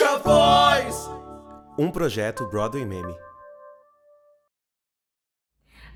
Solte a voz! Um projeto Broadway Meme.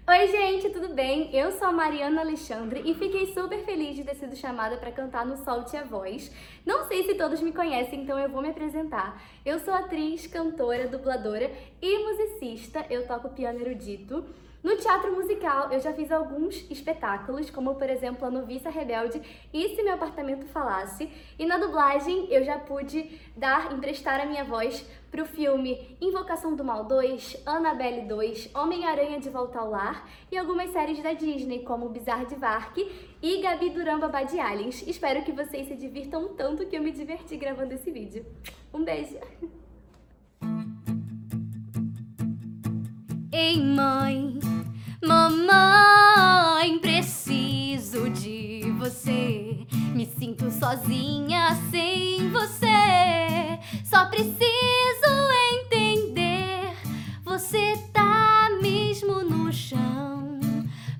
Oi, gente, tudo bem? Eu sou a Mariana Alexandre e fiquei super feliz de ter sido chamada para cantar no Solte a Voz. Não sei se todos me conhecem, então eu vou me apresentar. Eu sou atriz, cantora, dubladora e musicista. Eu toco piano erudito. No teatro musical, eu já fiz alguns espetáculos, como por exemplo A Noviça Rebelde e Se Meu Apartamento Falasse. E na dublagem, eu já pude dar, emprestar a minha voz para o filme Invocação do Mal 2, Annabelle 2, Homem-Aranha de Volta ao Lar e algumas séries da Disney, como Bizarre de Vark e Gabi Duran Babá de Aliens. Espero que vocês se divirtam tanto que eu me diverti gravando esse vídeo. Um beijo! Ei, mãe, sozinha sem você. Só preciso entender. Você tá mesmo no chão.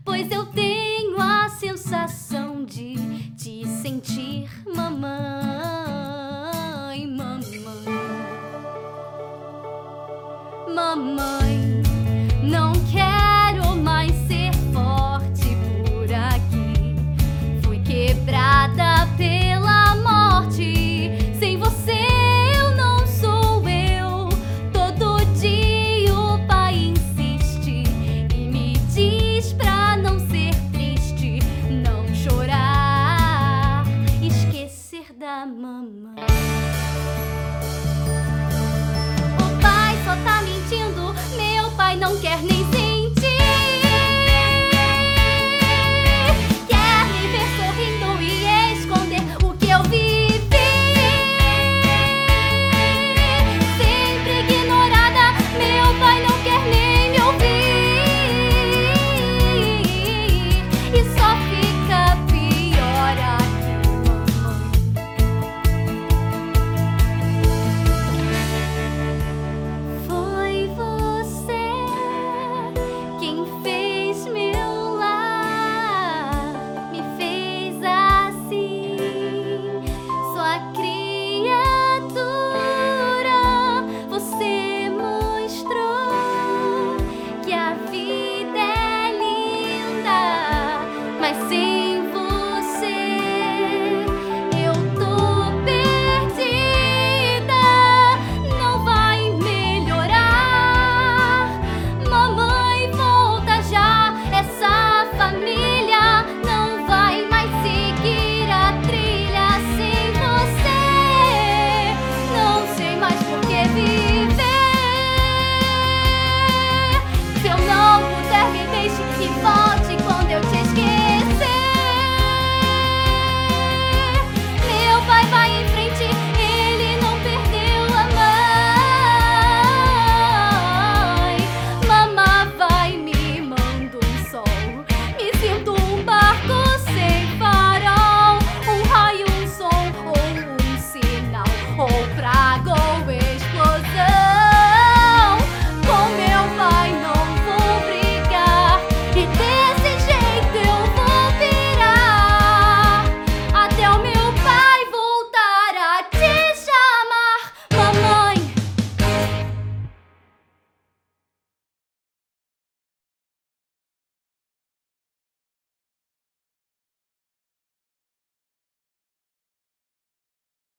Pois eu tenho a sensação de te sentir, mamãe, mamãe, mamãe.